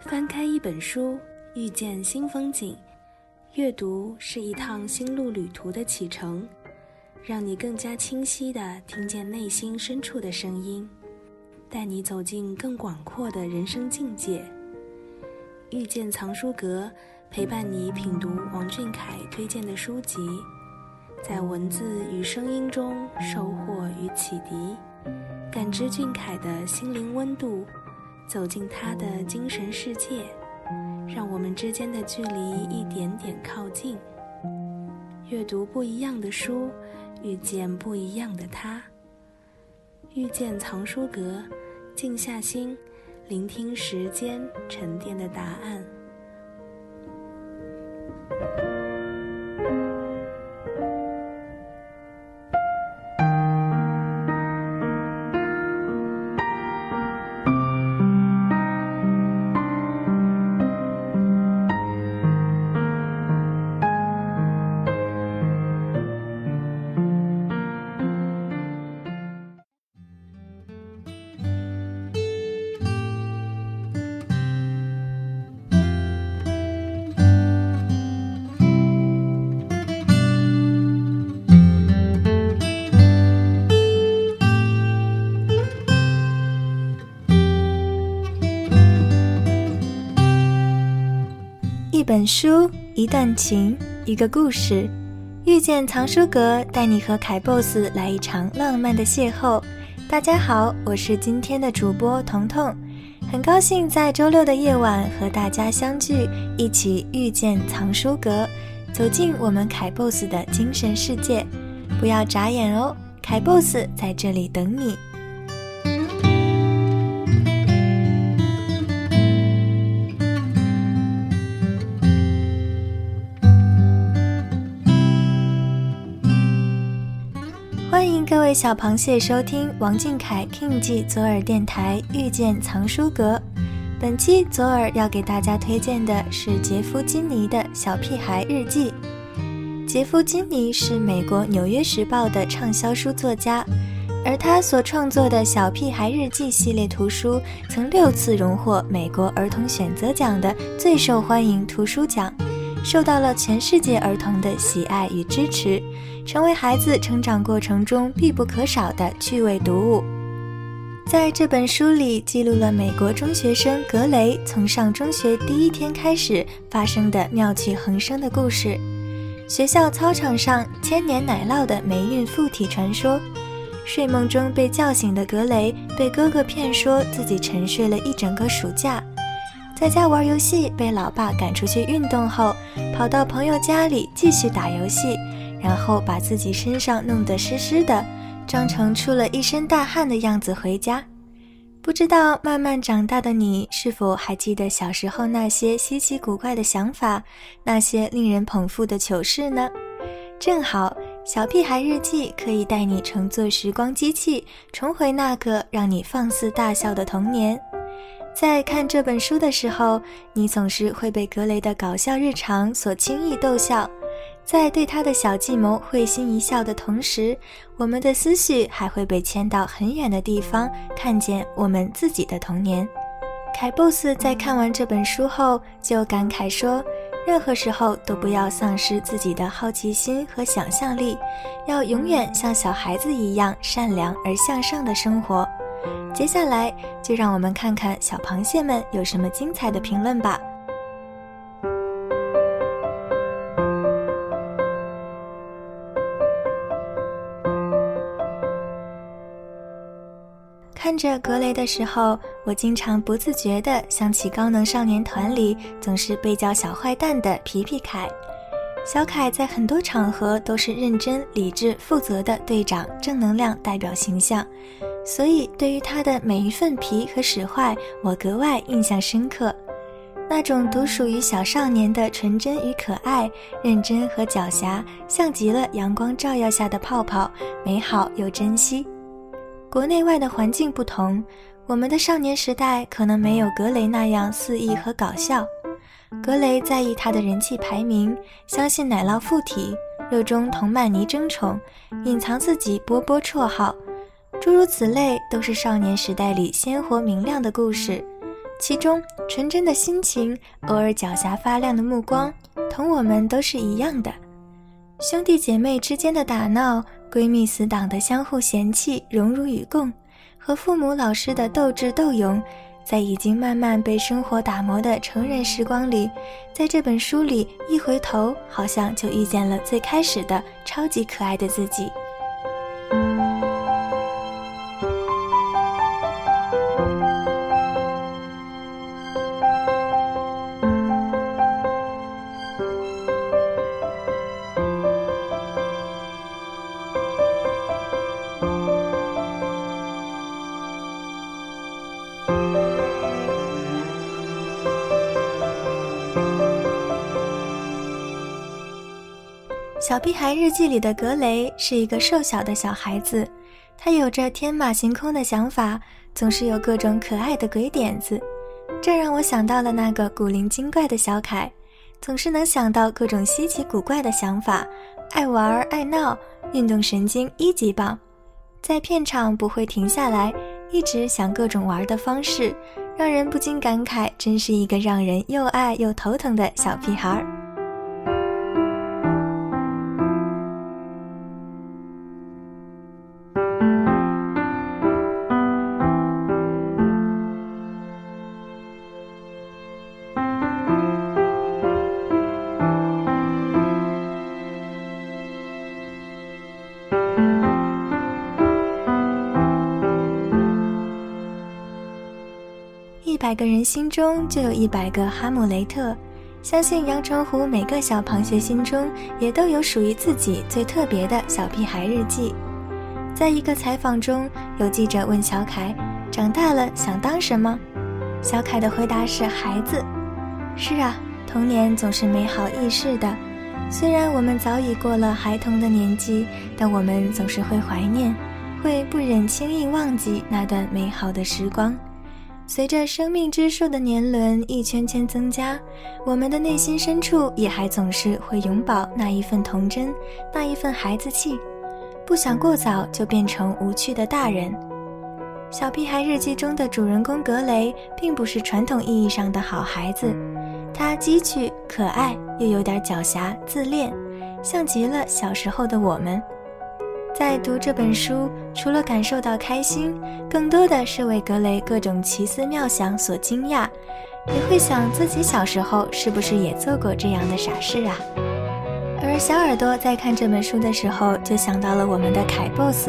翻开一本书，遇见新风景。阅读是一趟心路旅途的启程，让你更加清晰地听见内心深处的声音，带你走进更广阔的人生境界。遇见藏书阁，陪伴你品读王俊凯推荐的书籍，在文字与声音中收获与启迪，感知俊凯的心灵温度。走进他的精神世界，让我们之间的距离一点点靠近。阅读不一样的书，遇见不一样的他。遇见藏书阁，静下心，聆听时间沉淀的答案。本书，一段情，一个故事。遇见藏书阁，带你和凯 boss 来一场浪漫的邂逅。大家好，我是今天的主播彤彤，很高兴在周六的夜晚和大家相聚，一起遇见藏书阁，走进我们凯 boss 的精神世界。不要眨眼哦，凯 boss 在这里等你。位小螃蟹收听王俊凯 King 记左耳电台遇见藏书阁。本期左耳要给大家推荐的是杰夫·金尼的《小屁孩日记》。杰夫·金尼是美国《纽约时报》的畅销书作家，而他所创作的《小屁孩日记》系列图书曾六次荣获美国儿童选择奖的最受欢迎图书奖，受到了全世界儿童的喜爱与支持。成为孩子成长过程中必不可少的趣味读物。在这本书里，记录了美国中学生格雷从上中学第一天开始发生的妙趣横生的故事。学校操场上千年奶酪的霉运附体传说，睡梦中被叫醒的格雷被哥哥骗说自己沉睡了一整个暑假，在家玩游戏被老爸赶出去运动后，跑到朋友家里继续打游戏。然后把自己身上弄得湿湿的，装成出了一身大汗的样子回家。不知道慢慢长大的你是否还记得小时候那些稀奇古怪的想法，那些令人捧腹的糗事呢？正好，小屁孩日记可以带你乘坐时光机器，重回那个让你放肆大笑的童年。在看这本书的时候，你总是会被格雷的搞笑日常所轻易逗笑。在对他的小计谋会心一笑的同时，我们的思绪还会被牵到很远的地方，看见我们自己的童年。凯 boss 在看完这本书后就感慨说：“任何时候都不要丧失自己的好奇心和想象力，要永远像小孩子一样善良而向上的生活。”接下来就让我们看看小螃蟹们有什么精彩的评论吧。看着格雷的时候，我经常不自觉地想起高能少年团里总是被叫小坏蛋的皮皮凯。小凯在很多场合都是认真、理智、负责的队长，正能量代表形象，所以对于他的每一份皮和使坏，我格外印象深刻。那种独属于小少年的纯真与可爱，认真和狡黠，像极了阳光照耀下的泡泡，美好又珍惜。国内外的环境不同，我们的少年时代可能没有格雷那样肆意和搞笑。格雷在意他的人气排名，相信奶酪附体，热衷同曼尼争宠，隐藏自己波波绰号，诸如此类都是少年时代里鲜活明亮的故事。其中纯真的心情，偶尔狡黠发亮的目光，同我们都是一样的。兄弟姐妹之间的打闹，闺蜜死党的相互嫌弃、荣辱与共，和父母老师的斗智斗勇，在已经慢慢被生活打磨的成人时光里，在这本书里一回头，好像就遇见了最开始的超级可爱的自己。《小屁孩日记》里的格雷是一个瘦小的小孩子，他有着天马行空的想法，总是有各种可爱的鬼点子。这让我想到了那个古灵精怪的小凯，总是能想到各种稀奇古怪的想法，爱玩爱闹，运动神经一级棒，在片场不会停下来，一直想各种玩的方式，让人不禁感慨，真是一个让人又爱又头疼的小屁孩儿。百个人心中就有一百个哈姆雷特，相信阳澄湖每个小螃蟹心中也都有属于自己最特别的小屁孩日记。在一个采访中，有记者问小凯：“长大了想当什么？”小凯的回答是：“孩子。”是啊，童年总是美好易逝的。虽然我们早已过了孩童的年纪，但我们总是会怀念，会不忍轻易忘记那段美好的时光。随着生命之树的年轮一圈圈增加，我们的内心深处也还总是会永葆那一份童真，那一份孩子气，不想过早就变成无趣的大人。小屁孩日记中的主人公格雷，并不是传统意义上的好孩子，他机趣可爱，又有点狡黠自恋，像极了小时候的我们。在读这本书，除了感受到开心，更多的是为格雷各种奇思妙想所惊讶，也会想自己小时候是不是也做过这样的傻事啊。而小耳朵在看这本书的时候，就想到了我们的凯 boss。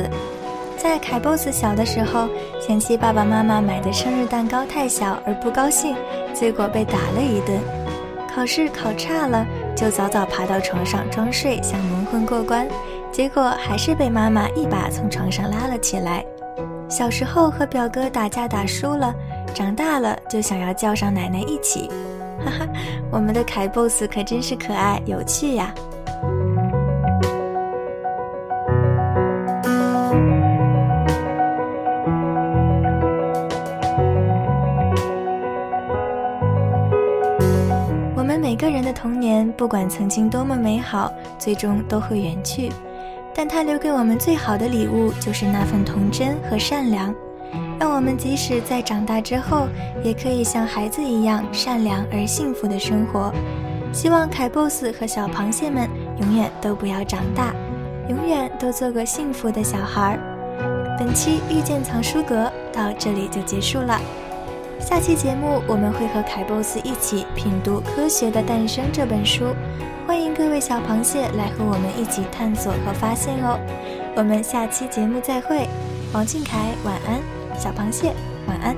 在凯 boss 小的时候，嫌弃爸爸妈妈买的生日蛋糕太小而不高兴，结果被打了一顿。考试考差了，就早早爬到床上装睡，想蒙混过关。结果还是被妈妈一把从床上拉了起来。小时候和表哥打架打输了，长大了就想要叫上奶奶一起。哈哈，我们的凯 boss 可真是可爱有趣呀！我们每个人的童年，不管曾经多么美好，最终都会远去。但他留给我们最好的礼物，就是那份童真和善良，让我们即使在长大之后，也可以像孩子一样善良而幸福的生活。希望凯 boss 和小螃蟹们永远都不要长大，永远都做个幸福的小孩儿。本期遇见藏书阁到这里就结束了，下期节目我们会和凯 boss 一起品读《科学的诞生》这本书。欢迎各位小螃蟹来和我们一起探索和发现哦！我们下期节目再会，王俊凯晚安，小螃蟹晚安。